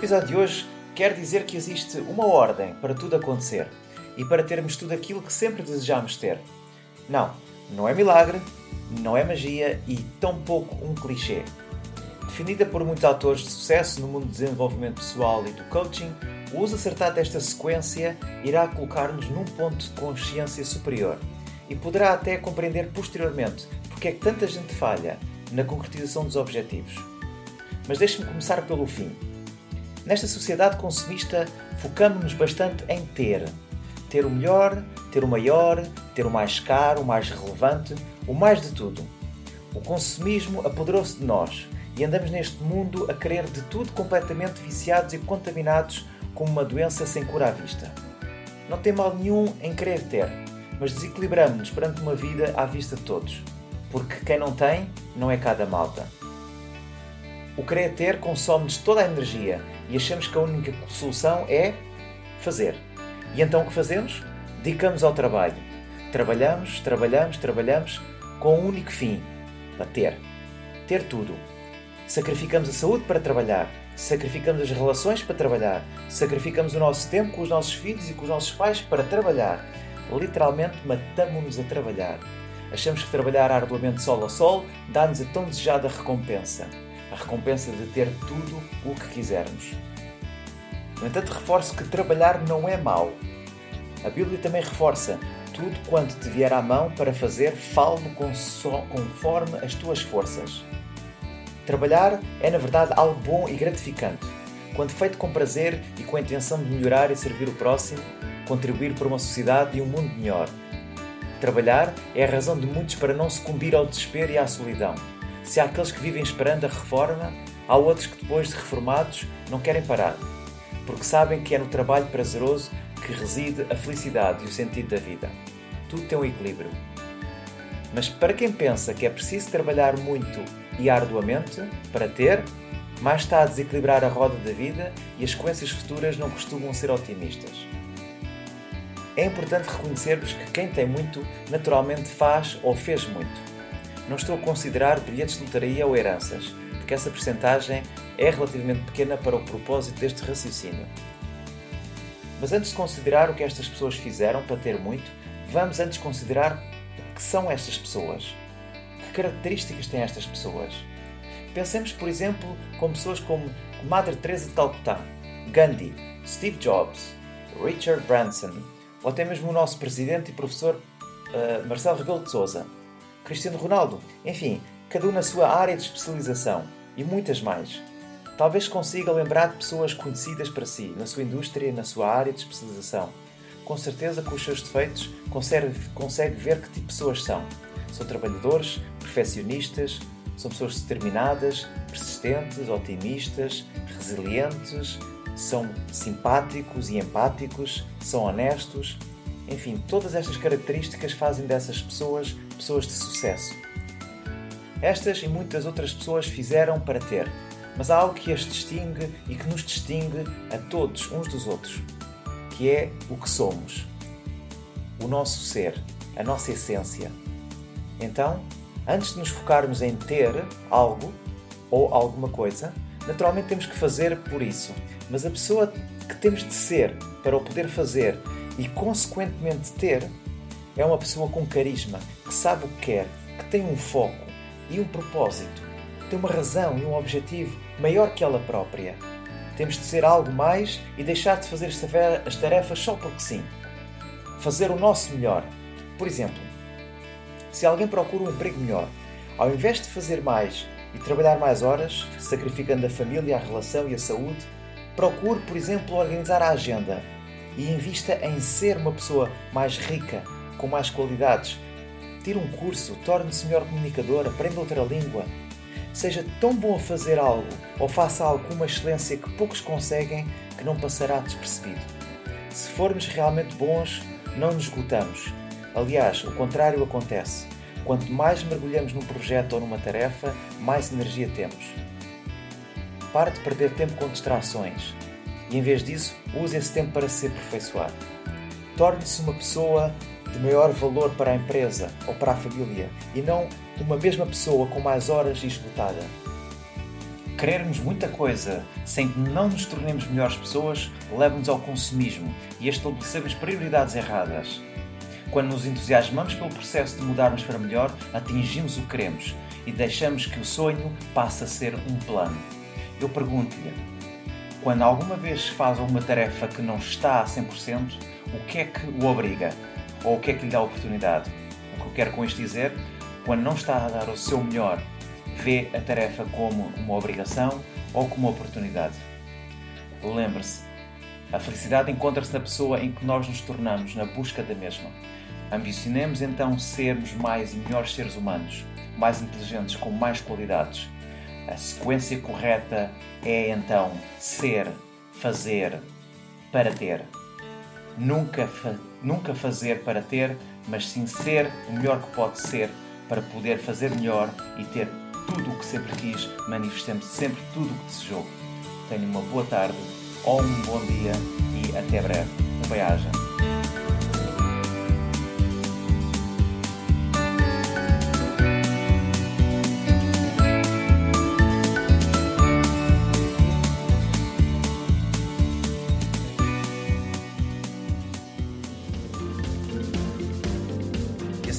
Episódio de hoje quero dizer que existe uma ordem para tudo acontecer e para termos tudo aquilo que sempre desejamos ter. Não, não é milagre, não é magia e tampouco um clichê. Definida por muitos autores de sucesso no mundo do desenvolvimento pessoal e do coaching, o uso acertado desta sequência irá colocar-nos num ponto de consciência superior e poderá até compreender posteriormente porque é que tanta gente falha na concretização dos objetivos. Mas deixe-me começar pelo fim. Nesta sociedade consumista, focamos-nos bastante em ter. Ter o melhor, ter o maior, ter o mais caro, o mais relevante, o mais de tudo. O consumismo apoderou-se de nós e andamos neste mundo a querer de tudo completamente viciados e contaminados como uma doença sem cura à vista. Não tem mal nenhum em querer ter, mas desequilibramos-nos perante uma vida à vista de todos. Porque quem não tem, não é cada malta. O querer ter consome-nos toda a energia e achamos que a única solução é fazer. E então o que fazemos? Dedicamos ao trabalho. Trabalhamos, trabalhamos, trabalhamos com um único fim: para ter. Ter tudo. Sacrificamos a saúde para trabalhar, sacrificamos as relações para trabalhar, sacrificamos o nosso tempo com os nossos filhos e com os nossos pais para trabalhar. Literalmente matamos-nos a trabalhar. Achamos que trabalhar arduamente sol a sol dá-nos a tão desejada recompensa a recompensa de ter tudo o que quisermos. No entanto, reforço que trabalhar não é mau. A Bíblia também reforça: tudo quanto te vier à mão para fazer, falo conforme as tuas forças. Trabalhar é, na verdade, algo bom e gratificante. Quando feito com prazer e com a intenção de melhorar e servir o próximo, contribuir para uma sociedade e um mundo melhor. Trabalhar é a razão de muitos para não sucumbir ao desespero e à solidão. Se há aqueles que vivem esperando a reforma, há outros que depois de reformados não querem parar, porque sabem que é no trabalho prazeroso que reside a felicidade e o sentido da vida. Tudo tem um equilíbrio. Mas para quem pensa que é preciso trabalhar muito e arduamente para ter, mais está a desequilibrar a roda da vida e as sequências futuras não costumam ser otimistas. É importante reconhecermos que quem tem muito naturalmente faz ou fez muito não estou a considerar bilhetes de lotaria ou heranças, porque essa percentagem é relativamente pequena para o propósito deste raciocínio. Mas antes de considerar o que estas pessoas fizeram para ter muito, vamos antes considerar o que são estas pessoas. Que características têm estas pessoas? Pensemos, por exemplo, com pessoas como Madre Teresa de Calcutá, Gandhi, Steve Jobs, Richard Branson, ou até mesmo o nosso presidente e professor uh, Marcelo Rebelo de Sousa. Cristiano Ronaldo, enfim, cada um na sua área de especialização e muitas mais. Talvez consiga lembrar de pessoas conhecidas para si, na sua indústria e na sua área de especialização. Com certeza, com os seus defeitos, consegue, consegue ver que tipo de pessoas são. São trabalhadores, perfeccionistas, são pessoas determinadas, persistentes, otimistas, resilientes, são simpáticos e empáticos, são honestos, enfim, todas estas características fazem dessas pessoas pessoas de sucesso. Estas e muitas outras pessoas fizeram para ter, mas há algo que as distingue e que nos distingue a todos uns dos outros, que é o que somos, o nosso ser, a nossa essência. Então, antes de nos focarmos em ter algo ou alguma coisa, naturalmente temos que fazer por isso, mas a pessoa que temos de ser para o poder fazer e, consequentemente, ter, é uma pessoa com carisma, que sabe o que quer, que tem um foco e um propósito, tem uma razão e um objetivo maior que ela própria. Temos de ser algo mais e deixar de fazer as tarefas só porque sim. Fazer o nosso melhor. Por exemplo, se alguém procura um emprego melhor, ao invés de fazer mais e trabalhar mais horas, sacrificando a família, a relação e a saúde, procure, por exemplo, organizar a agenda e invista em ser uma pessoa mais rica, com mais qualidades, tire um curso, torne-se melhor comunicador, aprenda outra língua. Seja tão bom a fazer algo ou faça algo com uma excelência que poucos conseguem que não passará despercebido. Se formos realmente bons, não nos esgotamos. Aliás, o contrário acontece. Quanto mais mergulhamos num projeto ou numa tarefa, mais energia temos. Pare de perder tempo com distrações e, em vez disso, use esse tempo para se aperfeiçoar. Torne-se uma pessoa de maior valor para a empresa ou para a família e não uma mesma pessoa com mais horas e esgotada. Querermos muita coisa sem que não nos tornemos melhores pessoas leva-nos ao consumismo e a estabelecermos prioridades erradas. Quando nos entusiasmamos pelo processo de mudarmos para melhor, atingimos o que queremos e deixamos que o sonho passe a ser um plano. Eu pergunto-lhe: quando alguma vez faz alguma tarefa que não está a 100%, o que é que o obriga? Ou o que é que lhe dá oportunidade? O que eu quero com isto dizer, quando não está a dar o seu melhor, vê a tarefa como uma obrigação ou como uma oportunidade. Lembre-se, a felicidade encontra-se na pessoa em que nós nos tornamos na busca da mesma. Ambicionemos então sermos mais e melhores seres humanos, mais inteligentes, com mais qualidades. A sequência correta é então ser, fazer, para ter. Nunca, fa nunca fazer para ter, mas sim ser o melhor que pode ser para poder fazer melhor e ter tudo o que sempre quis, manifestando sempre tudo o que desejou. Tenha uma boa tarde ou um bom dia e até breve. Um beijo.